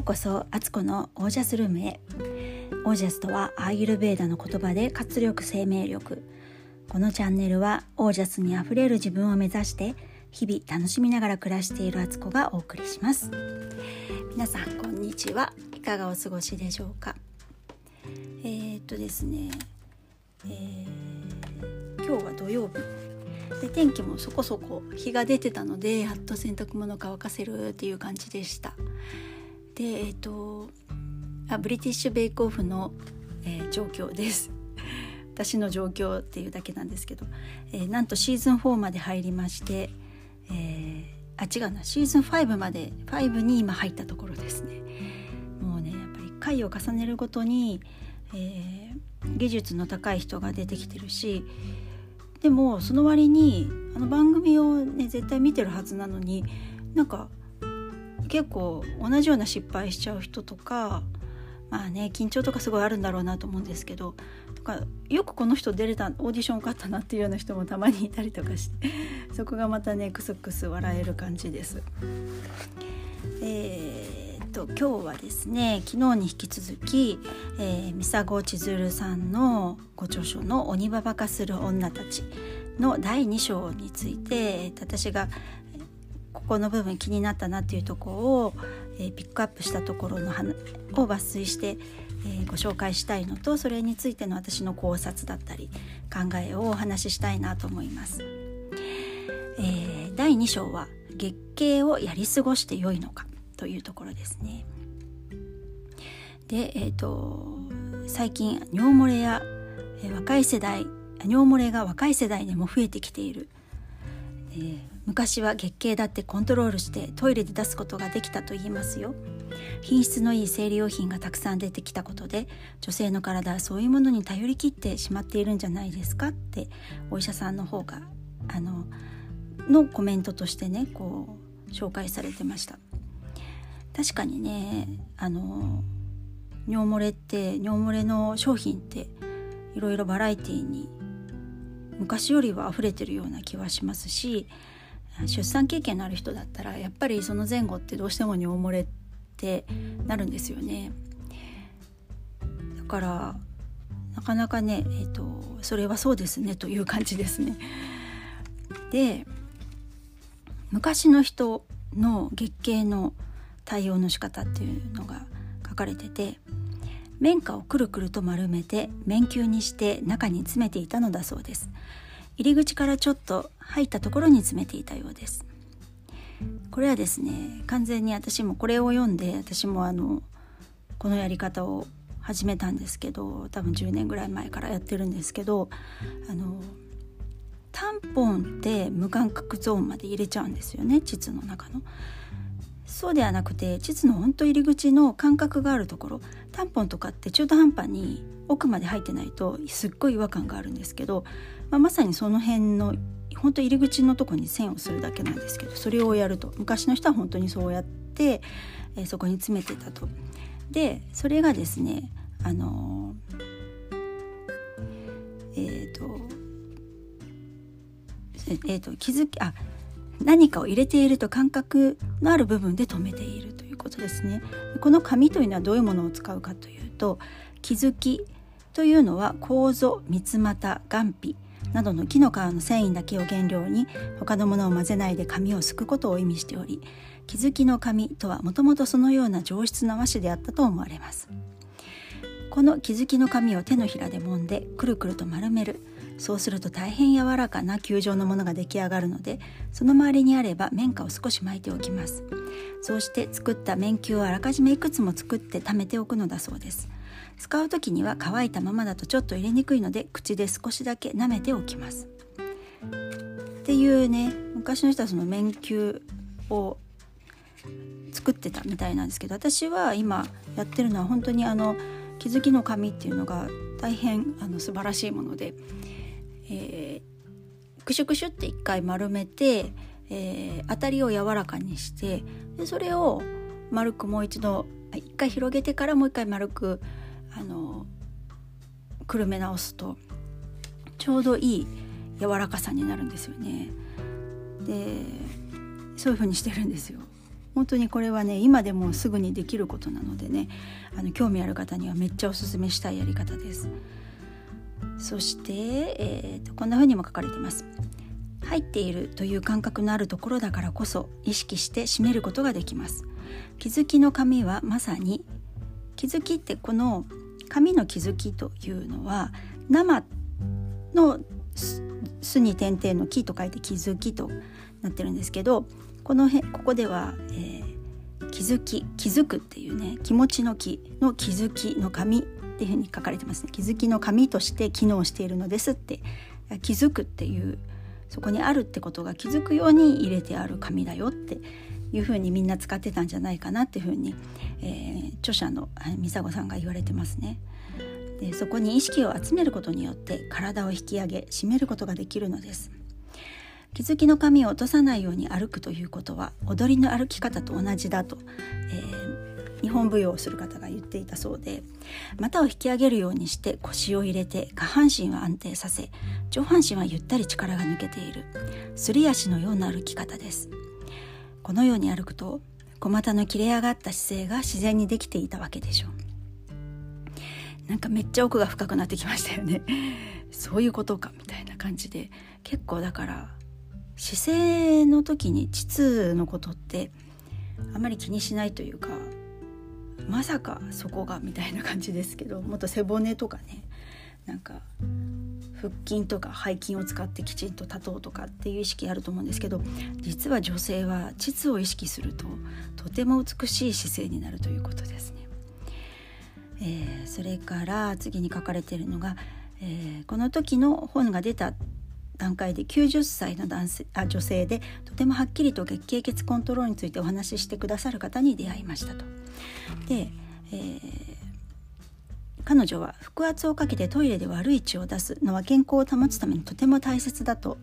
うこそアツコのオージャスルームへ。オージャスとはアーユルベーダの言葉で活力生命力。このチャンネルはオージャスにあふれる自分を目指して日々楽しみながら暮らしているアツコがお送りします。皆さんこんにちは。いかがお過ごしでしょうか？えー、っとですね、えー、今日は土曜日。で天気もそこそこ日が出てたのでやっと洗濯物乾かせるっていう感じでした。でえっ、とあブリティッシュ・ベイクオフの、えー、状況です。私の状況っていうだけなんですけど、えー、なんとシーズン4まで入りまして、えー、あ違うな。シーズン5まで5に今入ったところですね。もうねやっぱり回を重ねるごとに、えー、技術の高い人が出てきてるしでもその割にあの番組をね絶対見てるはずなのになんか結構同じような失敗しちゃう人とかまあね緊張とかすごいあるんだろうなと思うんですけどとかよくこの人出れたオーディション受かったなっていうような人もたまにいたりとかして そこがまたねクスクス笑える感じです。えー、と今日はですね昨日に引き続き、えー、三佐千鶴さんのご著書の「鬼ババ化する女たち」の第2章について私がここの部分気になったなっていうところを、えー、ピックアップしたところのを抜粋して、えー、ご紹介したいのとそれについての私の考察だったり考えをお話ししたいなと思います。えー、第2章は月経をやり過ごして良いのかというところですね。で、えーと、最近尿漏れや、えー、若い世代尿漏れが若い世代でも増えてきている。えー昔は月経だってコントロールしてトイレで出すことができたと言いますよ。品質のいい生理用品がたくさん出てきたことで女性の体はそういうものに頼りきってしまっているんじゃないですかってお医者さんの方があののコメントとしてねこう紹介されてました。確かにねあの尿漏れって尿漏れの商品っていろいろバラエティーに昔よりは溢れてるような気はしますし出産経験のある人だったらやっぱりその前後ってどうしても尿漏れってなるんですよね。だからなかなかね、えーと、それはそうですねという感じですね。で昔の人の月経の対応の仕方っていうのが書かれてて綿花をくるくると丸めて綿球にして中に詰めていたのだそうです。入り口からちょっと入ったところに詰めていたようですこれはですね完全に私もこれを読んで私もあのこのやり方を始めたんですけど多分10年ぐらい前からやってるんですけどあのタンポンって無感覚ゾーンまで入れちゃうんですよね膣の中の。そうではなくて膣の本当入り口の感覚があるところタンポンとかって中途半端に奥まで入ってないとすっごい違和感があるんですけど、まあ、まさにその辺の本当入り口のとこに線をするだけなんですけどそれをやると昔の人は本当にそうやって、えー、そこに詰めてたと。でそれがですねあのえっ、ー、とえっ、ー、と気づきあ何かを入れていると感覚のある部分で止めているということですね。この紙というのはどういうものを使うかというと気づきというのは構造三つ股眼皮などの木の皮の繊維だけを原料に他のものを混ぜないで紙をすくことを意味しており気づきの紙とはもともとそのような上質な和紙であったと思われますこの気づきの紙を手のひらで揉んでくるくると丸めるそうすると大変柔らかな球状のものが出来上がるのでその周りにあれば綿花を少し巻いておきます。そうして作った綿球をあらかじめいくつも作って貯めておくのだそうです。使う時には乾いたままだとちょっと入れにくいので口で少しだけ舐めておきます。っていうね昔の人はその綿球を作ってたみたいなんですけど私は今やってるのは本当にあの気づきの紙っていうのが大変あの素晴らしいものでえー、クシュクシュって一回丸めて、えー、当たりを柔らかにしてでそれを丸くもう一度一回広げてからもう一回丸くあのくるめ直すとちょうどいい柔らかさになるんですよね。でそういう風にしてるんですよ。本当にこれはね今でもすぐにできることなのでねあの興味ある方にはめっちゃおすすめしたいやり方ですそして、えーと、こんな風にも書かれています。入っているという感覚のあるところだからこそ意識して締めることができます。気づきの紙はまさに気づきってこの紙の気づきというのは生の巣に点々の木と書いて気づきとなってるんですけどこの辺ここでは、えー、気づき気づくっていうね気持ちの気の気づきの紙っていうふうに書かれてますね気づきの紙として機能しているのですって気づくっていうそこにあるってことが気づくように入れてある紙だよっていうふうにみんな使ってたんじゃないかなっていうふうに、えー、著者の美佐子さんが言われてますね。でそこに意識を集めることによって体を引き上げ締めることができるのです。気づきの紙を落とさないように歩くということは踊りの歩き方と同じだと、えー、日本舞踊をする方が言っていたそうで股を引き上げるようにして腰を入れて下半身は安定させ上半身はゆったり力が抜けている。すり足のような歩き方です。このように歩くと小股の切れ上がった姿勢が自然にできていたわけでしょう。なんかめっちゃ奥が深くなってきましたよね。そういうことかみたいな感じで。結構だから姿勢の時に膣のことってあまり気にしないというかまさかそこがみたいな感じですけどもっと背骨とかねなんか腹筋とか背筋を使ってきちんと立とうとかっていう意識あると思うんですけど実は女性は膣を意識するととても美しい姿勢になるということですね。えー、それから次に書かれているのが、えー、この時の本が出た段階で90歳の男性あ女性でとてもはっきりと月経血コントロールについてお話ししてくださる方に出会いましたと。で、えー、彼女は腹圧をかけてトイレで悪い血を出すのは健康を保つためにとても大切だと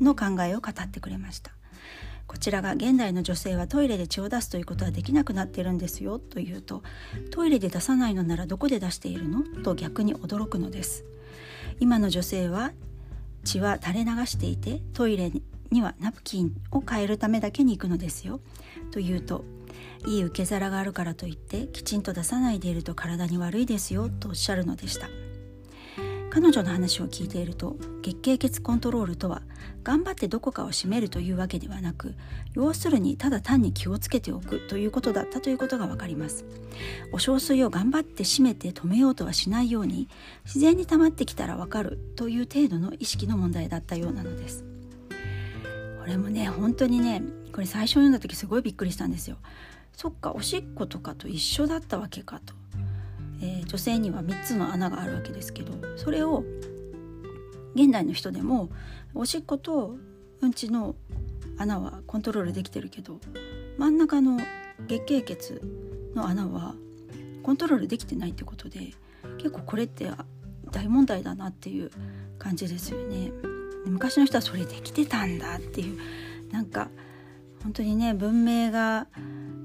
の考えを語ってくれました。こちらが現代の女性はトイレで血を出すということはできなくなっているんですよと言うとトイレで出さないのならどこで出しているの？と逆に驚くのです今の女性は血は垂れ流していてトイレにはナプキンを変えるためだけに行くのですよ。と言うといい受け皿があるからといってきちんと出さないでいると体に悪いですよ。とおっしゃるのでした。彼女の話を聞いていると月経血コントロールとは頑張ってどこかを締めるというわけではなく要するにただ単に気をつけておくということだったということがわかります。お小水を頑張って締めて止めようとはしないように自然に溜まってきたらわかるという程度の意識の問題だったようなのです。これもね本当にねこれ最初読んだ時すごいびっくりしたんですよ。そっかおしっことかと一緒だったわけかと。えー、女性には3つの穴があるわけですけどそれを現代の人でもおしっことうんちの穴はコントロールできてるけど真ん中の月経血の穴はコントロールできてないってことで結構これって大問題だなっていう感じですよね。昔の人はそれできてたんだっていうなんか本当にね文明が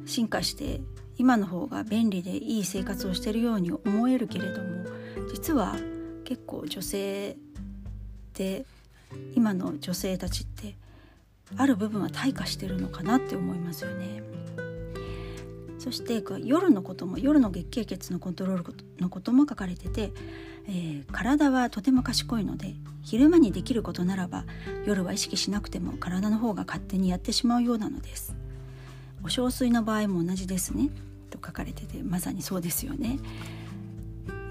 進化して今の方が便利でいい生活をしてるように思えるけれども実は結構女性って今の女性たちってある部分は退化してるのかなって思いますよね。そして夜のことも夜の月経血のコントロールのことも書かれてて、えー、体はとても賢いので昼間にできることならば夜は意識しなくても体の方が勝手にやってしまうようなのです。お小水の場合も同じですねと書かれててまさにそうですよね。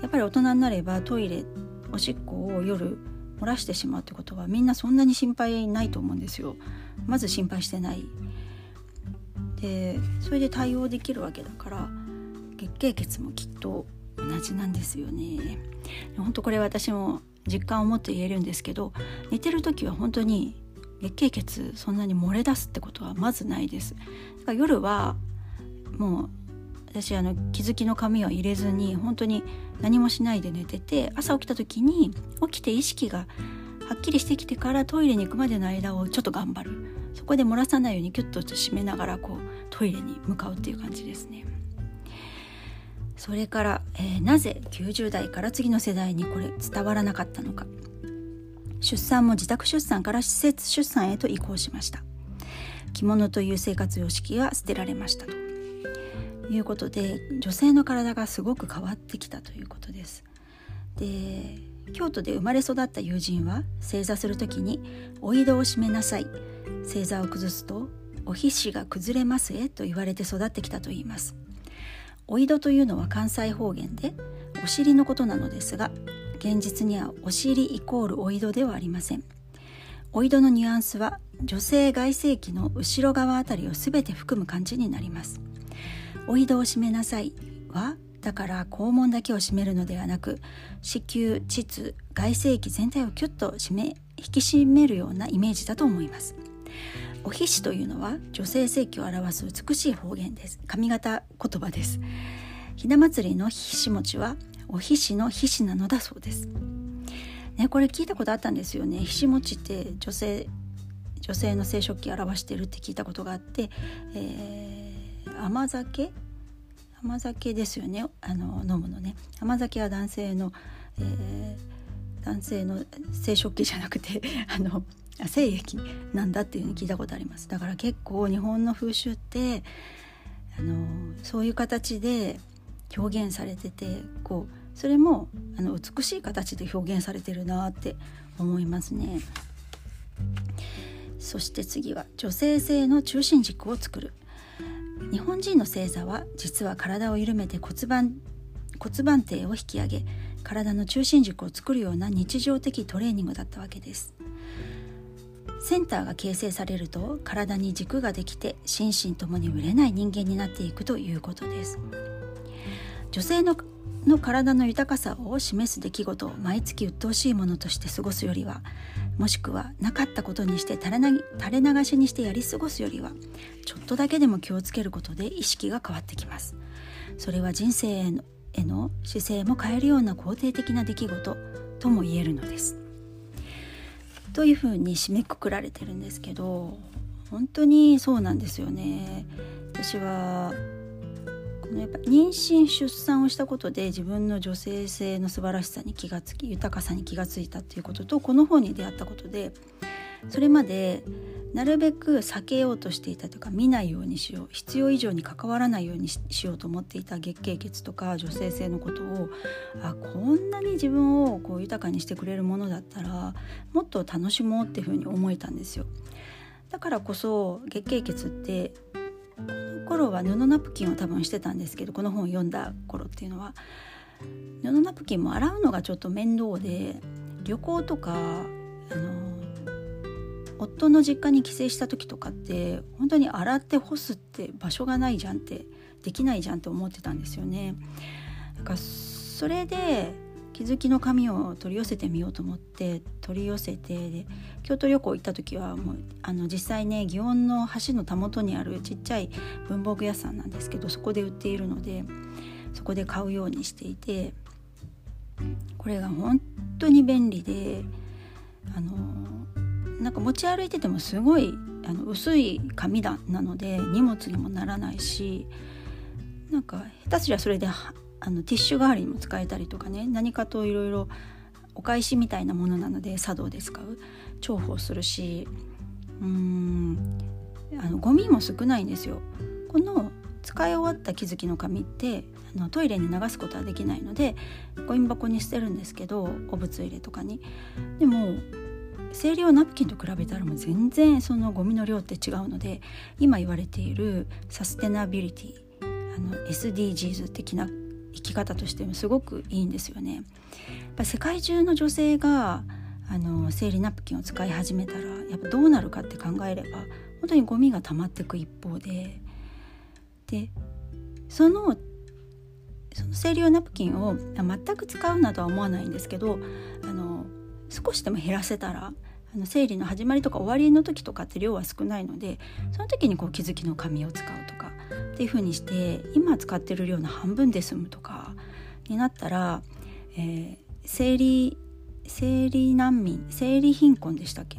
やっぱり大人になればトイレおしっこを夜漏らしてしまうってことはみんなそんなに心配ないと思うんですよ。まず心配してない。でそれで対応できるわけだから月経血もきっと同じなんですよね。本当これ私も実感を持って言えるんですけど寝てる時は本当に月経血そんなに漏れ出すってことはまずないです。だから夜はもう私あの気づきの紙は入れずに本当に何もしないで寝てて朝起きた時に起きて意識がはっきりしてきてからトイレに行くまでの間をちょっと頑張る。そこで漏らさないようにキュッと締めながらこうトイレに向かうっていう感じですね。それから、えー、なぜ90代から次の世代にこれ伝わらなかったのか。出産も自宅出産から施設出産へと移行しました。着物という生活様式が捨てられましたと。いうことで女性の体がすごく変わってきたということです。で京都で生まれ育った友人は正座する時に「お井戸を閉めなさい」正座を崩すと「お皮脂が崩れますえ」と言われて育ってきたといいます。お井戸というのは関西方言でお尻のことなのですが現実にはお尻イコールお井戸ではありませんお井戸のニュアンスは女性外性器の後ろ側あたりを全て含む感じになりますお井戸を閉めなさい。はだから肛門だけを閉めるのではなく子宮膣外性器全体をキュッと締め引き締めるようなイメージだと思います。お皮脂というのは女性性器を表す美しい方言です。髪型言葉です。ひな祭りのひし餅はおひしのひしなのだそうです。ねこれ聞いたことあったんですよね。ひし餅って女性女性の生殖器を表してるって聞いたことがあって、えー、甘酒？甘酒ですよね。あの飲むのね。甘酒は男性の、えー、男性の生殖器じゃなくて あの精液なんだっていうふうに聞いたことあります。だから結構日本の風習ってあのそういう形で表現されててこうそれもあの美しい形で表現されてるなって思いますね。そして次は女性性の中心軸を作る。日本人の星座は実は体を緩めて骨盤骨盤底を引き上げ体の中心軸を作るような日常的トレーニングだったわけです。センターが形成されると体に軸ができて心身ともにぶれない人間になっていくということです。女性のの体の豊かさを示す出来事を毎月鬱陶しいものとして過ごすよりはもしくはなかったことにして垂れ流しにしてやり過ごすよりはちょっとだけでも気をつけることで意識が変わってきます。それは人生へのへの姿勢も変えるような肯定的な出来事とも言えるのです。というふうに締めくくられてるんですけど本当にそうなんですよね。私はやっぱ妊娠出産をしたことで自分の女性性の素晴らしさに気がつき豊かさに気がついたっていうこととこの本に出会ったことでそれまでなるべく避けようとしていたというか見ないようにしよう必要以上に関わらないようにしようと思っていた月経血とか女性性のことをあこんなに自分をこう豊かにしてくれるものだったらもっと楽しもうっていうふうに思えたんですよ。だからこそ月経血って頃は布ナプキンを多分してたんですけどこの本を読んだ頃っていうのは布ナプキンも洗うのがちょっと面倒で旅行とかあの夫の実家に帰省した時とかって本当に洗って干すって場所がないじゃんってできないじゃんって思ってたんですよね。だかそれで気づきの紙を取り寄せてみようと思って取り寄せてで京都旅行行った時はもうあの実際ね祇園の橋のたもとにあるちっちゃい文房具屋さんなんですけどそこで売っているのでそこで買うようにしていてこれが本当に便利であのなんか持ち歩いててもすごいあの薄い紙だなので荷物にもならないしなんか下手すりゃそれであのティッシュ代わりにも使えたりとかね何かといろいろお返しみたいなものなので茶道で使う重宝するしうーんあのゴミも少ないんですよ。この使い終わった木づきの紙ってあのトイレに流すことはできないのでゴミ箱に捨てるんですけどお物入れとかに。でも生理用ナプキンと比べたらもう全然そのゴミの量って違うので今言われているサステナビリティあの SDGs 的な生き方としてもすごくいいんですよね。やっぱ世界中の女性があの生理ナプキンを使い始めたらやっぱどうなるかって考えれば本当にゴミが溜まっていく一方ででそのその生理用ナプキンを全く使うなとは思わないんですけどあの少しでも減らせたらあの生理の始まりとか終わりの時とかって量は少ないのでその時にこう気づきの紙を使うとかっていう風にして今使ってる量の半分で済むとかになったら、えー、生理生理難民生理貧困でしたっけ？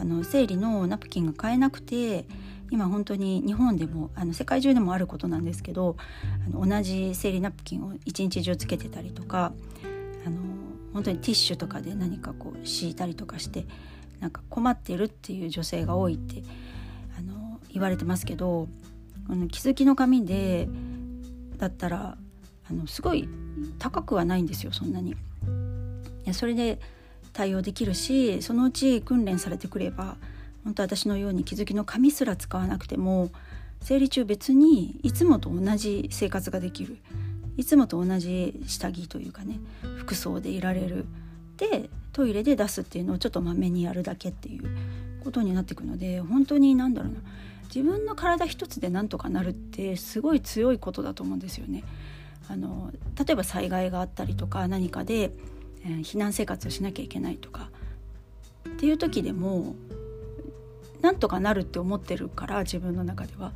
あの生理のナプキンが買えなくて今本当に日本でもあの世界中でもあることなんですけどあの同じ生理ナプキンを一日中つけてたりとかあの本当にティッシュとかで何かこう敷いたりとかしてなんか困ってるっていう女性が多いってあの言われてますけどあの気づきの紙でだったらあのすごい高くはないんですよそんなに。いやそれで対応できるしそのうち訓練されてくれば本当私のように気づきの紙すら使わなくても生理中別にいつもと同じ生活ができる。いつもと同じ下着というかね服装でいられる。でトイレで出すっていうのをちょっとまめにやるだけっていうことになっていくので本当に何だろうな。自分の体一つでなんとかなるってすごい強いことだと思うんですよね。あの例えば災害があったりとか何かで、えー、避難生活をしなきゃいけないとかっていう時でもなんとかなるって思ってるから自分の中では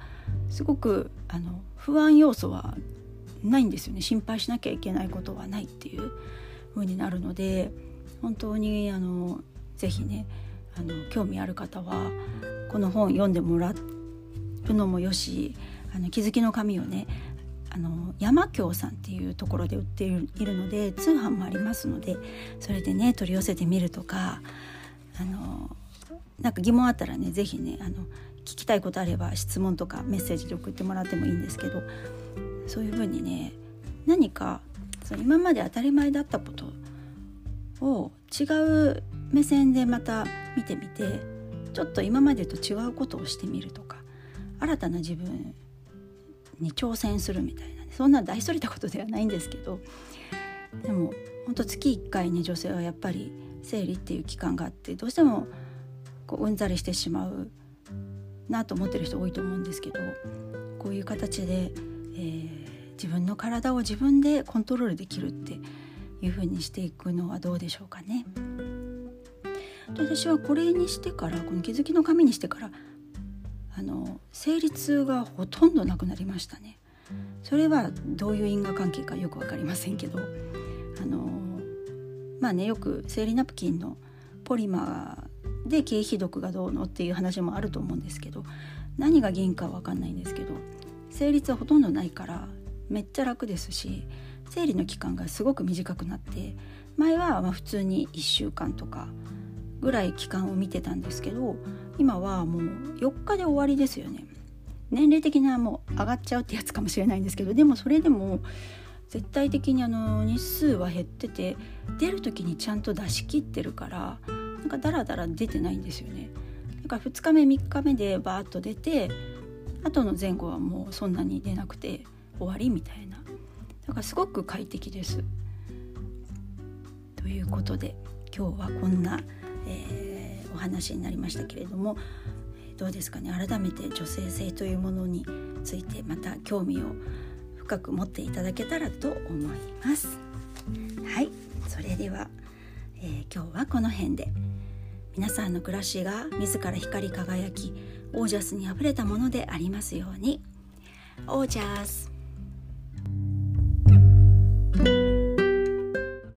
すごくあの不安要素はないんですよね心配しなきゃいけないことはないっていう風になるので本当にあのぜひねあの興味ある方はこの本読んでもらっのもよしあの気づきの紙をね。あの山京さんっていうところで売っているので通販もありますのでそれでね取り寄せてみるとかあのなんか疑問あったらね是非ねあの聞きたいことあれば質問とかメッセージで送ってもらってもいいんですけどそういうふうにね何かその今まで当たり前だったことを違う目線でまた見てみてちょっと今までと違うことをしてみるとか新たな自分に挑戦するみたいな、そんな大それたことではないんですけどでも本当月1回ね女性はやっぱり生理っていう期間があってどうしてもこううんざりしてしまうなと思ってる人多いと思うんですけどこういう形で、えー、自分の体を自分でコントロールできるっていう風にしていくのはどうでしょうかね。私はこれにしてからこの気づきの紙にしてからあの生理痛がほとんどなくなりましたね。それはどういう因果関係かよく分かりませんけどあのまあねよく生理ナプキンのポリマーで経皮毒がどうのっていう話もあると思うんですけど何が原因かは分かんないんですけど生理痛はほとんどないからめっちゃ楽ですし生理の期間がすごく短くなって前はま普通に1週間とかぐらい期間を見てたんですけど今はもう4日で終わりですよね。年齢的にはもう上がっちゃうってやつかもしれないんですけどでもそれでも絶対的にあの日数は減ってて出る時にちゃんと出し切ってるからなんかダラダラ出てないんですよね。だから2日目3日目でバーッと出て後の前後はもうそんなに出なくて終わりみたいな。だからすごく快適です。ということで今日はこんな、えー、お話になりましたけれどもどうですかね？改めて女性性というものについてまた興味を深く持っていただけたらと思います。はい。それでは、えー、今日はこの辺で。皆さんの暮らしが自ら光り輝きオージャスにあふれたものでありますように。オージャス。